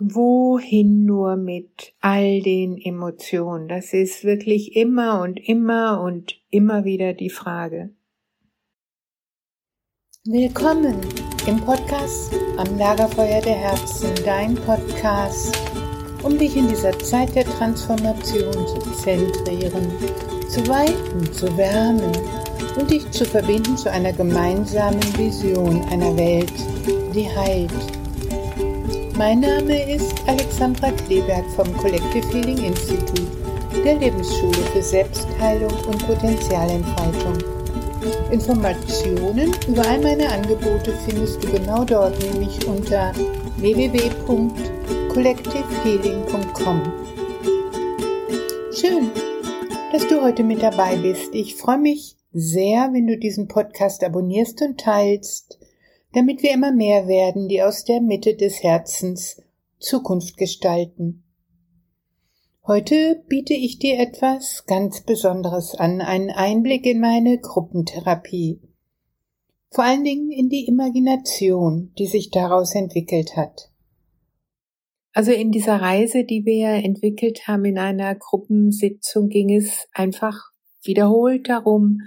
wohin nur mit all den Emotionen? Das ist wirklich immer und immer und immer wieder die Frage. Willkommen im Podcast am Lagerfeuer der Herzen, dein Podcast, um dich in dieser Zeit der Transformation zu zentrieren, zu weiten, zu wärmen und dich zu verbinden zu einer gemeinsamen Vision einer Welt, die heilt. Mein Name ist Alexandra Kleberg vom Collective Healing Institute, der Lebensschule für Selbstheilung und Potenzialentfaltung. Informationen über all meine Angebote findest du genau dort, nämlich unter www.collectivehealing.com. Schön, dass du heute mit dabei bist. Ich freue mich sehr, wenn du diesen Podcast abonnierst und teilst, damit wir immer mehr werden, die aus der Mitte des Herzens Zukunft gestalten. Heute biete ich dir etwas ganz Besonderes an, einen Einblick in meine Gruppentherapie. Vor allen Dingen in die Imagination, die sich daraus entwickelt hat. Also in dieser Reise, die wir entwickelt haben in einer Gruppensitzung, ging es einfach wiederholt darum,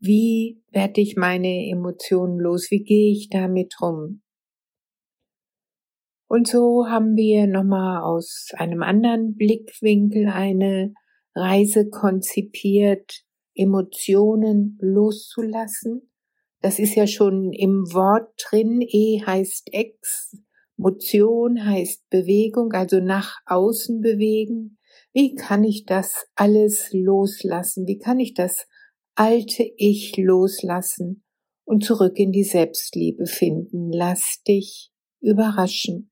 wie werde ich meine Emotionen los? Wie gehe ich damit rum? Und so haben wir nochmal aus einem anderen Blickwinkel eine Reise konzipiert, Emotionen loszulassen. Das ist ja schon im Wort drin. E heißt Ex, Motion heißt Bewegung, also nach außen bewegen. Wie kann ich das alles loslassen? Wie kann ich das alte Ich loslassen und zurück in die Selbstliebe finden. Lass dich überraschen.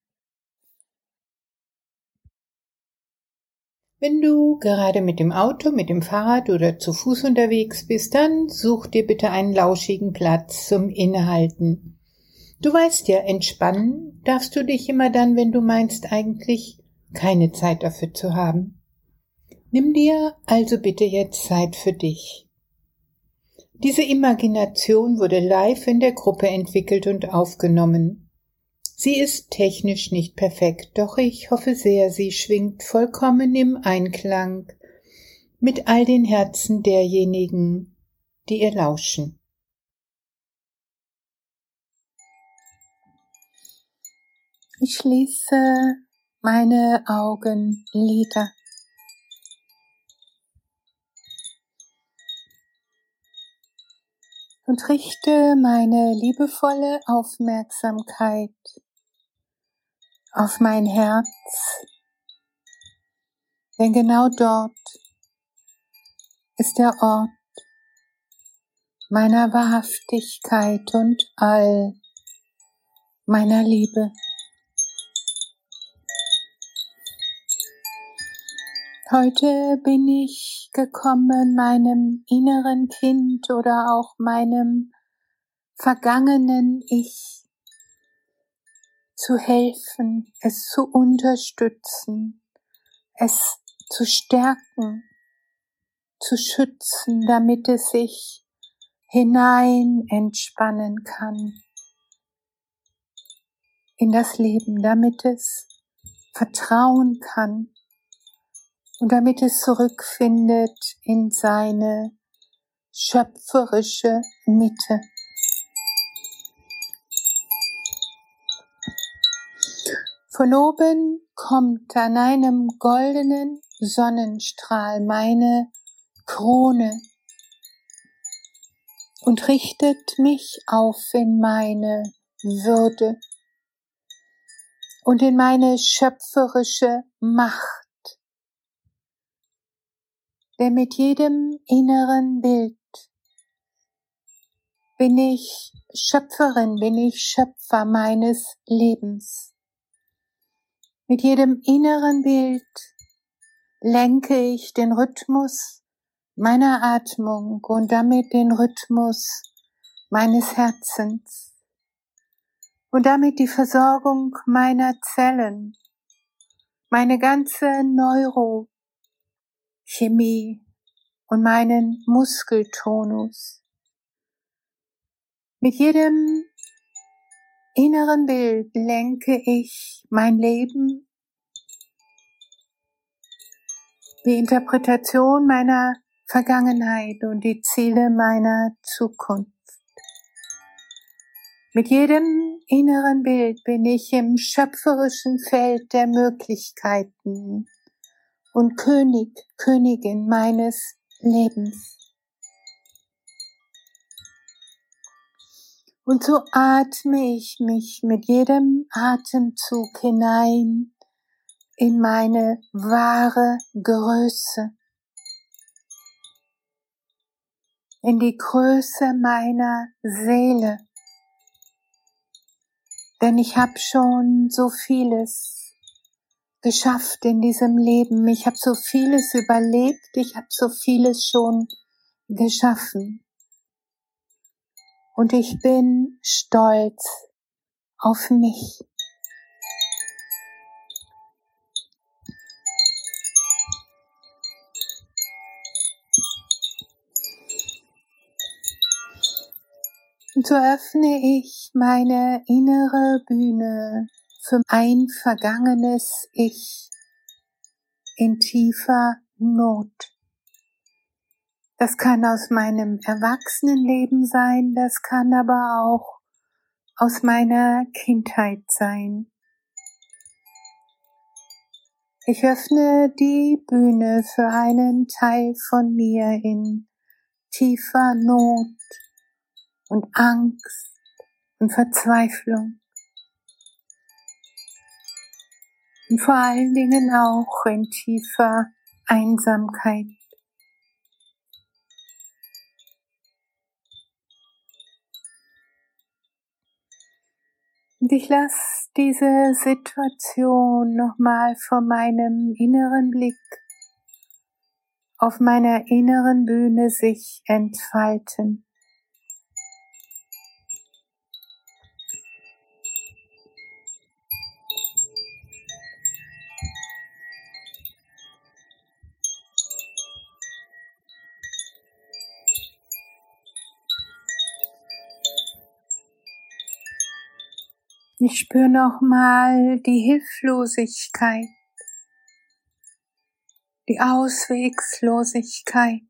Wenn du gerade mit dem Auto, mit dem Fahrrad oder zu Fuß unterwegs bist, dann such dir bitte einen lauschigen Platz zum Innehalten. Du weißt ja, entspannen darfst du dich immer dann, wenn du meinst eigentlich keine Zeit dafür zu haben. Nimm dir also bitte jetzt Zeit für dich. Diese Imagination wurde live in der Gruppe entwickelt und aufgenommen. Sie ist technisch nicht perfekt, doch ich hoffe sehr, sie schwingt vollkommen im Einklang mit all den Herzen derjenigen, die ihr lauschen. Ich schließe meine Augenlider. Und richte meine liebevolle Aufmerksamkeit auf mein Herz, denn genau dort ist der Ort meiner Wahrhaftigkeit und all meiner Liebe. Heute bin ich gekommen, meinem inneren Kind oder auch meinem vergangenen Ich zu helfen, es zu unterstützen, es zu stärken, zu schützen, damit es sich hinein entspannen kann in das Leben, damit es vertrauen kann und damit es zurückfindet in seine schöpferische Mitte. Von oben kommt an einem goldenen Sonnenstrahl meine Krone und richtet mich auf in meine Würde und in meine schöpferische Macht denn mit jedem inneren Bild bin ich Schöpferin, bin ich Schöpfer meines Lebens. Mit jedem inneren Bild lenke ich den Rhythmus meiner Atmung und damit den Rhythmus meines Herzens und damit die Versorgung meiner Zellen, meine ganze Neuro Chemie und meinen Muskeltonus. Mit jedem inneren Bild lenke ich mein Leben, die Interpretation meiner Vergangenheit und die Ziele meiner Zukunft. Mit jedem inneren Bild bin ich im schöpferischen Feld der Möglichkeiten und König, Königin meines Lebens. Und so atme ich mich mit jedem Atemzug hinein in meine wahre Größe, in die Größe meiner Seele. Denn ich habe schon so vieles geschafft in diesem Leben. Ich habe so vieles überlebt. Ich habe so vieles schon geschaffen. Und ich bin stolz auf mich. Und so öffne ich meine innere Bühne für ein vergangenes Ich in tiefer Not. Das kann aus meinem Erwachsenenleben sein, das kann aber auch aus meiner Kindheit sein. Ich öffne die Bühne für einen Teil von mir in tiefer Not und Angst und Verzweiflung. Und vor allen Dingen auch in tiefer Einsamkeit. Und ich lasse diese Situation nochmal vor meinem inneren Blick auf meiner inneren Bühne sich entfalten. Ich spüre nochmal die Hilflosigkeit, die Auswegslosigkeit,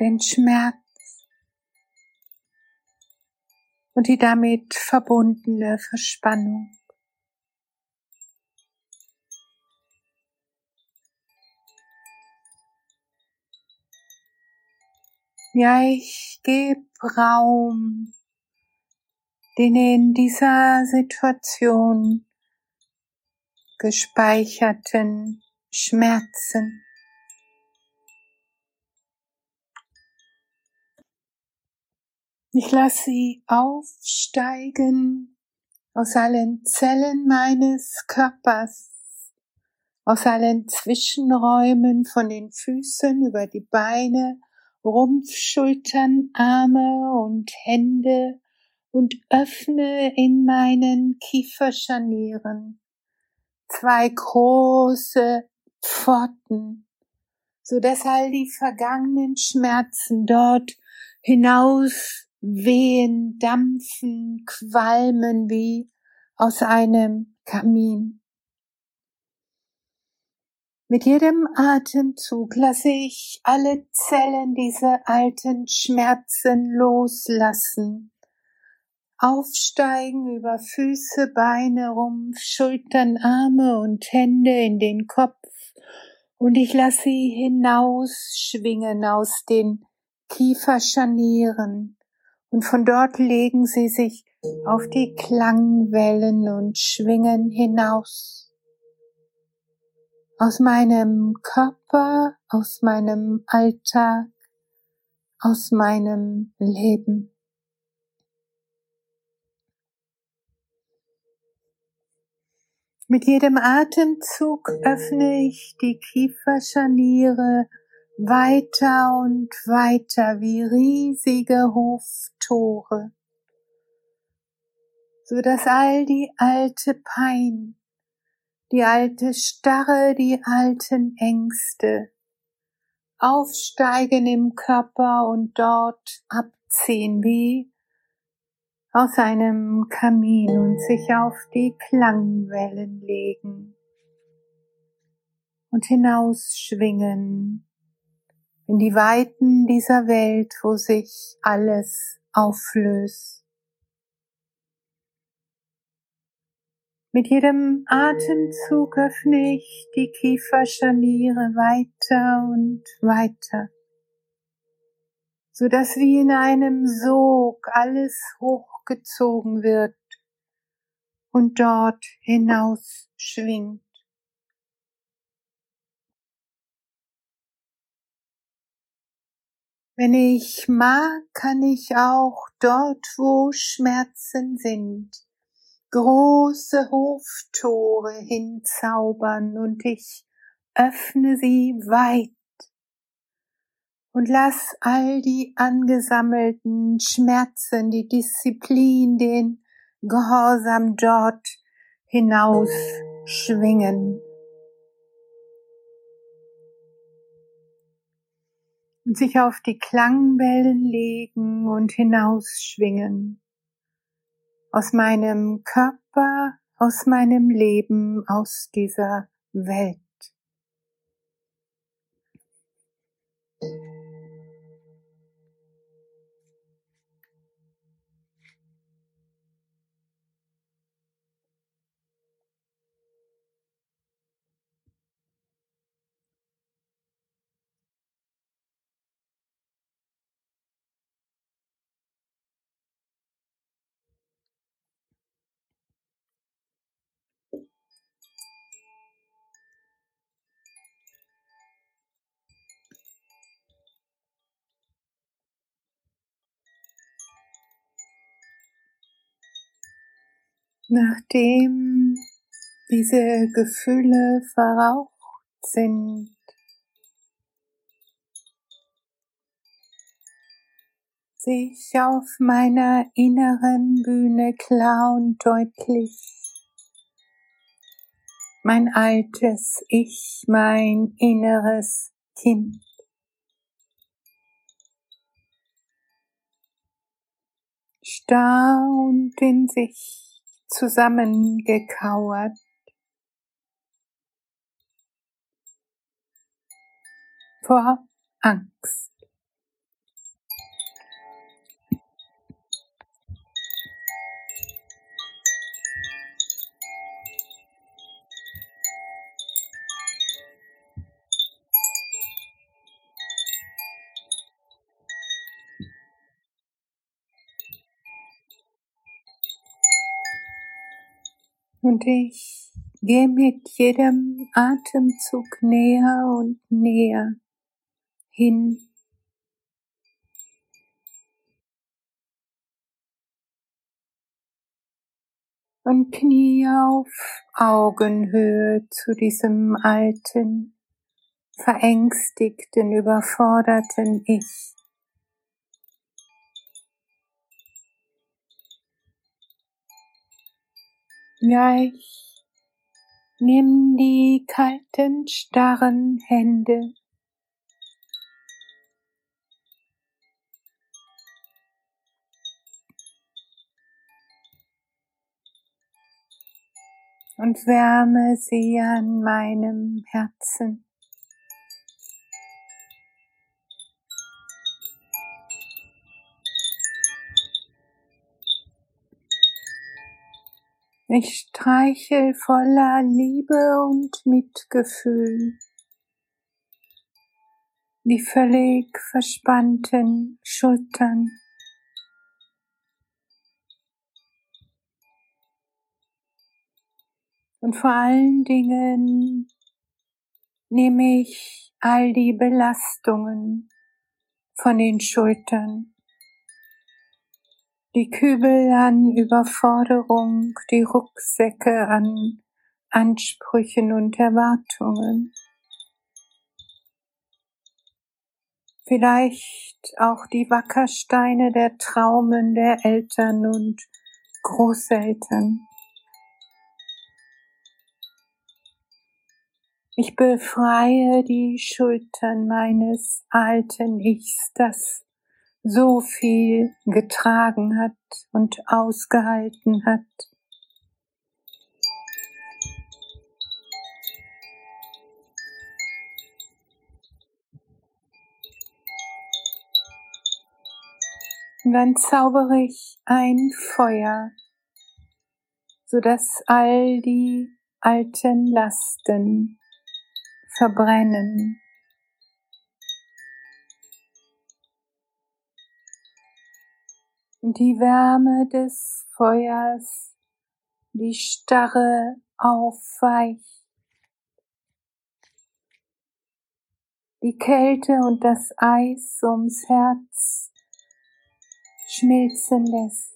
den Schmerz und die damit verbundene Verspannung. Ja, ich gebe Raum den in dieser Situation gespeicherten Schmerzen. Ich lasse sie aufsteigen aus allen Zellen meines Körpers, aus allen Zwischenräumen von den Füßen über die Beine, Rumpf, Schultern, Arme und Hände und öffne in meinen Kieferscharnieren zwei große Pforten, so dass all die vergangenen Schmerzen dort hinaus wehen, dampfen, qualmen wie aus einem Kamin. Mit jedem Atemzug lasse ich alle Zellen dieser alten Schmerzen loslassen aufsteigen über Füße, Beine, Rumpf, Schultern, Arme und Hände in den Kopf und ich lasse sie hinausschwingen aus den Kieferscharnieren und von dort legen sie sich auf die Klangwellen und schwingen hinaus. Aus meinem Körper, aus meinem Alltag, aus meinem Leben. Mit jedem Atemzug öffne ich die Kieferscharniere weiter und weiter wie riesige Hoftore, so dass all die alte Pein, die alte Starre, die alten Ängste aufsteigen im Körper und dort abziehen wie aus einem Kamin und sich auf die Klangwellen legen und hinausschwingen in die Weiten dieser Welt, wo sich alles auflöst. Mit jedem Atemzug öffne ich die Kieferscharniere weiter und weiter, so dass wie in einem Sog alles hochgezogen wird und dort hinaus schwingt. Wenn ich mag, kann ich auch dort, wo Schmerzen sind, große Hoftore hinzaubern und ich öffne sie weit und lass all die angesammelten Schmerzen, die Disziplin, den Gehorsam dort hinaus schwingen. Und sich auf die Klangwellen legen und hinausschwingen aus meinem Körper, aus meinem Leben, aus dieser Welt. Nachdem diese Gefühle verraucht sind, sehe ich auf meiner inneren Bühne klar und deutlich. Mein altes Ich, mein inneres Kind. Starr und in sich zusammengekauert. Vor Angst. Und ich gehe mit jedem Atemzug näher und näher hin. Und knie auf Augenhöhe zu diesem alten, verängstigten, überforderten Ich. Gleich nimm die kalten, starren Hände und wärme sie an meinem Herzen. Ich streichel voller Liebe und Mitgefühl die völlig verspannten Schultern. Und vor allen Dingen nehme ich all die Belastungen von den Schultern die Kübel an Überforderung, die Rucksäcke an Ansprüchen und Erwartungen. Vielleicht auch die Wackersteine der Traumen der Eltern und Großeltern. Ich befreie die Schultern meines alten Ichs, das so viel getragen hat und ausgehalten hat. Und dann zaubere ich ein Feuer, so dass all die alten Lasten verbrennen. Die Wärme des Feuers, die Starre aufweicht. Die Kälte und das Eis ums Herz schmilzen lässt.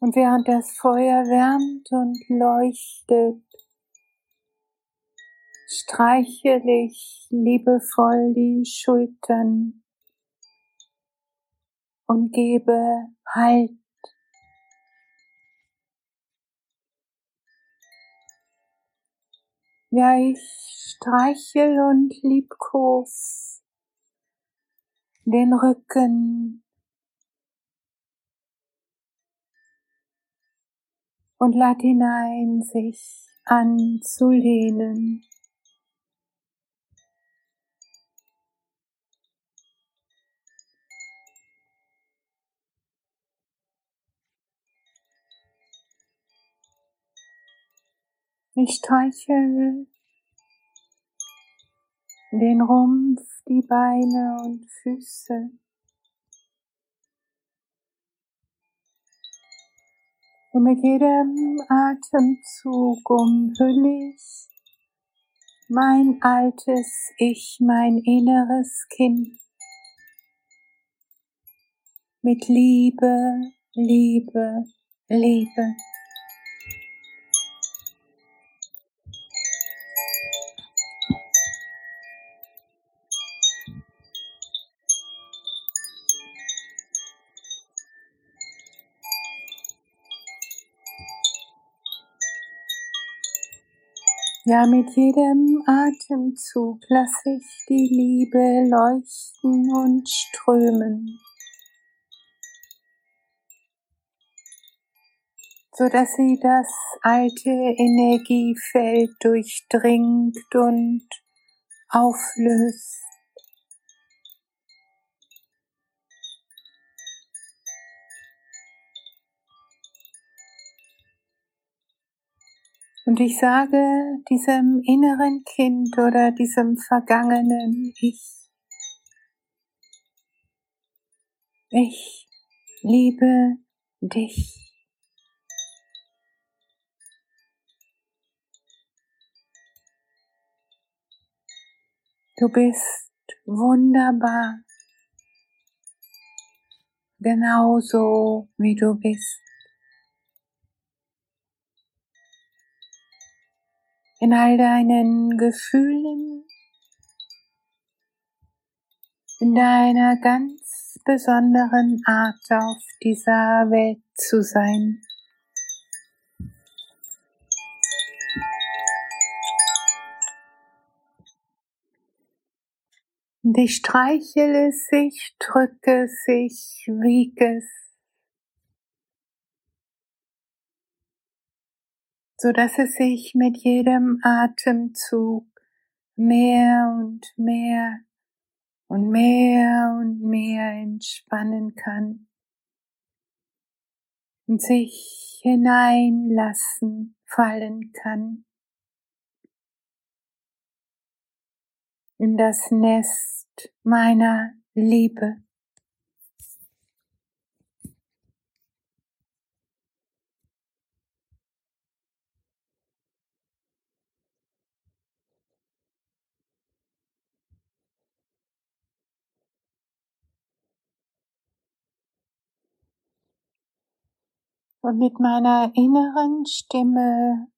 Und während das Feuer wärmt und leuchtet, streichele ich liebevoll die Schultern und gebe Halt. Ja, ich streichel und liebkos den Rücken und lad hinein, sich anzulehnen. Ich streichel den Rumpf, die Beine und Füße. Und mit jedem Atemzug umhülle ich mein altes Ich, mein inneres Kind mit Liebe, Liebe, Liebe. Ja, mit jedem Atemzug lasse ich die Liebe leuchten und strömen, so dass sie das alte Energiefeld durchdringt und auflöst. Und ich sage diesem inneren Kind oder diesem vergangenen Ich, ich liebe dich. Du bist wunderbar, genauso wie du bist. In all deinen Gefühlen, in deiner ganz besonderen Art auf dieser Welt zu sein. Und ich streichele es, ich drücke es, ich wiege es. So dass es sich mit jedem Atemzug mehr und mehr und mehr und mehr entspannen kann und sich hineinlassen fallen kann in das Nest meiner Liebe. Und mit meiner inneren Stimme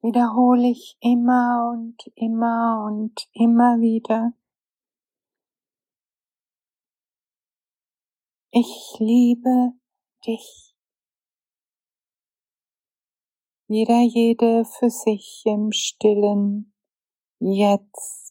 wiederhole ich immer und immer und immer wieder. Ich liebe dich. Jeder, jede für sich im stillen jetzt.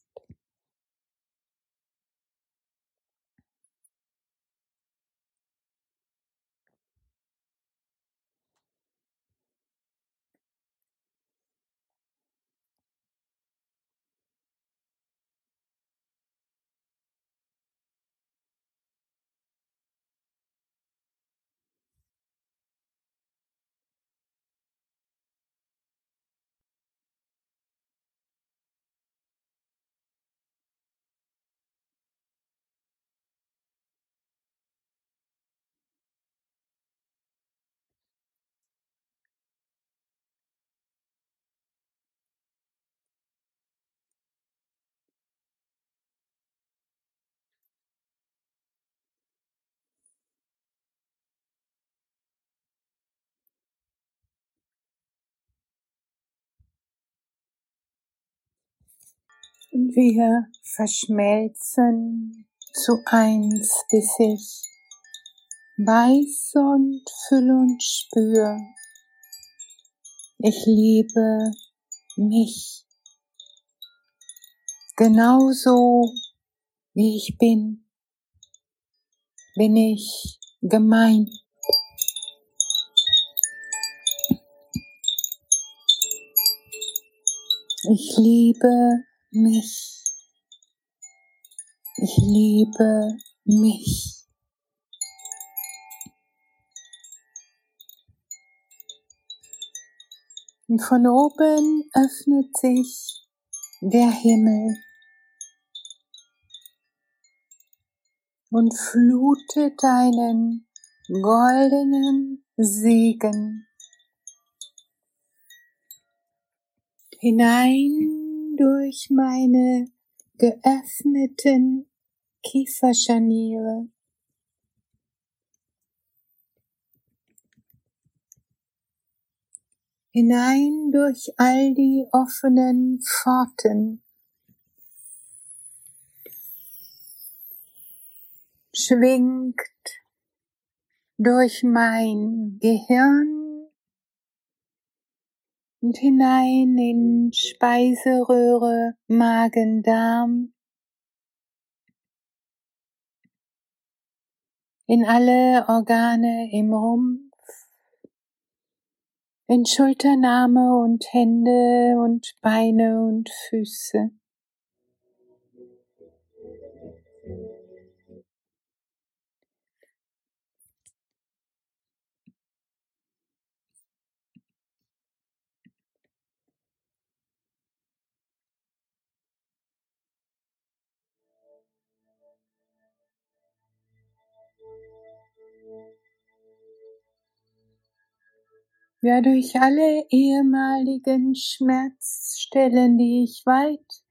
Wir verschmelzen zu eins, bis ich weiß und fühl und spür. Ich liebe mich genauso wie ich bin, bin ich gemeint. Ich liebe mich. Ich liebe mich. Und von oben öffnet sich der Himmel und flutet einen goldenen Segen hinein durch meine geöffneten Kieferscharniere. Hinein durch all die offenen Pforten. Schwingt durch mein Gehirn und hinein in Speiseröhre, Magen, Darm, in alle Organe im Rumpf, in Schulternarme und Hände und Beine und Füße. Ja durch alle ehemaligen Schmerzstellen, die ich weit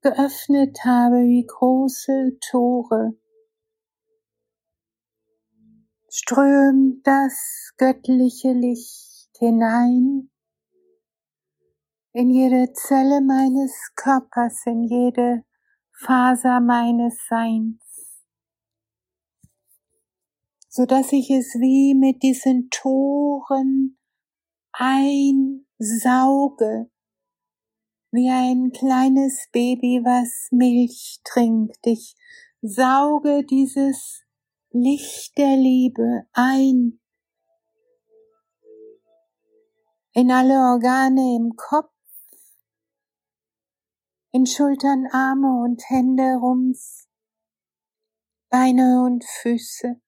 geöffnet habe wie große Tore, strömt das göttliche Licht hinein in jede Zelle meines Körpers, in jede Faser meines Seins, so dass ich es wie mit diesen Toren einsauge, wie ein kleines Baby, was Milch trinkt. Ich sauge dieses Licht der Liebe ein in alle Organe im Kopf, in Schultern, Arme und Hände, Rumpf, Beine und Füße.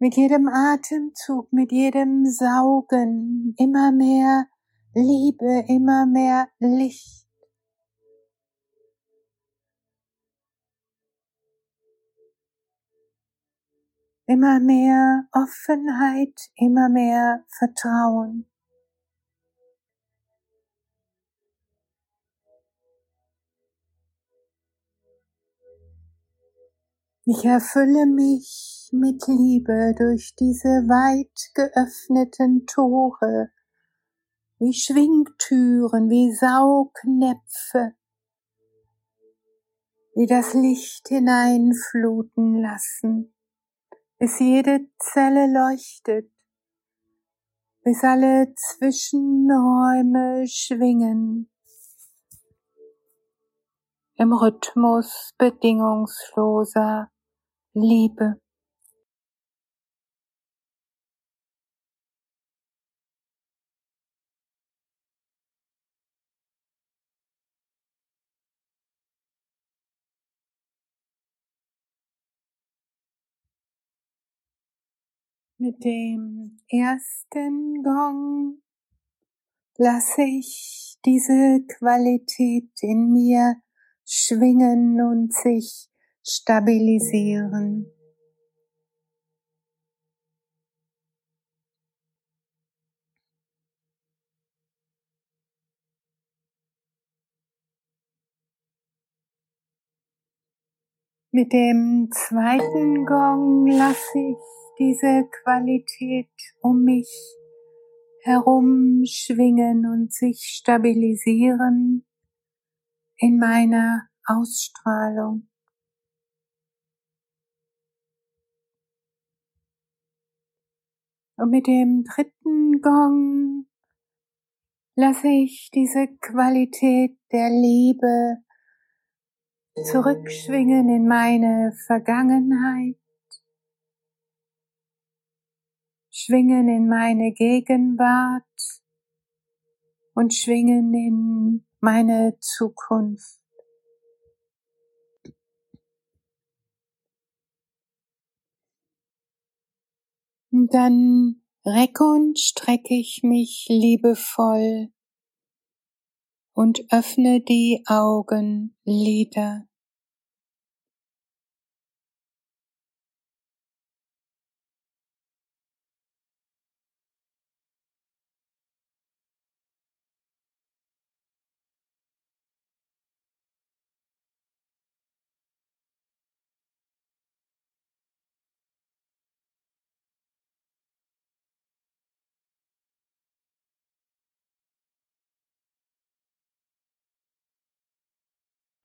Mit jedem Atemzug, mit jedem Saugen immer mehr Liebe, immer mehr Licht. Immer mehr Offenheit, immer mehr Vertrauen. Ich erfülle mich mit Liebe durch diese weit geöffneten Tore, wie Schwingtüren, wie Saugnäpfe, die das Licht hineinfluten lassen, bis jede Zelle leuchtet bis alle Zwischenräume schwingen. Im Rhythmus bedingungsloser Liebe. Mit dem ersten Gong lasse ich diese Qualität in mir schwingen und sich stabilisieren. Mit dem zweiten Gong lasse ich diese Qualität um mich herum schwingen und sich stabilisieren in meiner Ausstrahlung. Und mit dem dritten Gong lasse ich diese Qualität der Liebe zurückschwingen in meine Vergangenheit, schwingen in meine Gegenwart und schwingen in meine Zukunft. Dann recke und strecke ich mich liebevoll und öffne die Augenlider.